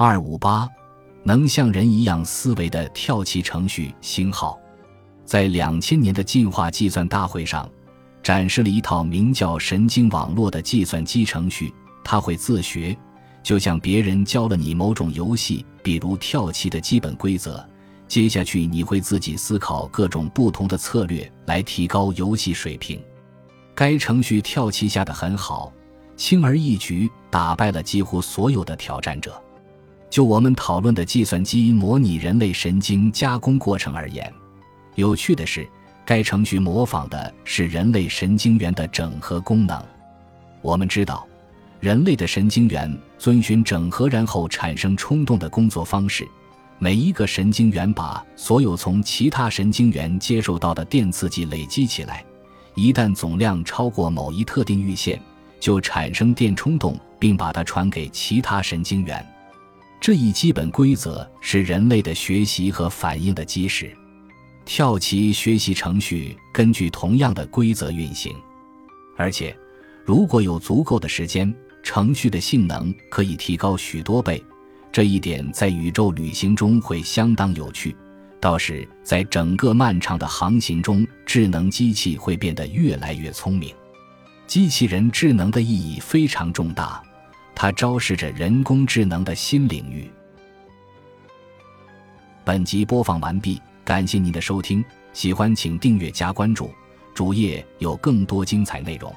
二五八，能像人一样思维的跳棋程序星号，在两千年的进化计算大会上，展示了一套名叫神经网络的计算机程序。它会自学，就像别人教了你某种游戏，比如跳棋的基本规则。接下去你会自己思考各种不同的策略来提高游戏水平。该程序跳棋下的很好，轻而易举打败了几乎所有的挑战者。就我们讨论的计算机模拟人类神经加工过程而言，有趣的是，该程序模仿的是人类神经元的整合功能。我们知道。人类的神经元遵循整合然后产生冲动的工作方式，每一个神经元把所有从其他神经元接受到的电刺激累积起来，一旦总量超过某一特定阈限，就产生电冲动，并把它传给其他神经元。这一基本规则是人类的学习和反应的基石。跳棋学习程序根据同样的规则运行，而且如果有足够的时间。程序的性能可以提高许多倍，这一点在宇宙旅行中会相当有趣。倒是在整个漫长的航行中，智能机器会变得越来越聪明。机器人智能的意义非常重大，它昭示着人工智能的新领域。本集播放完毕，感谢您的收听，喜欢请订阅加关注，主页有更多精彩内容。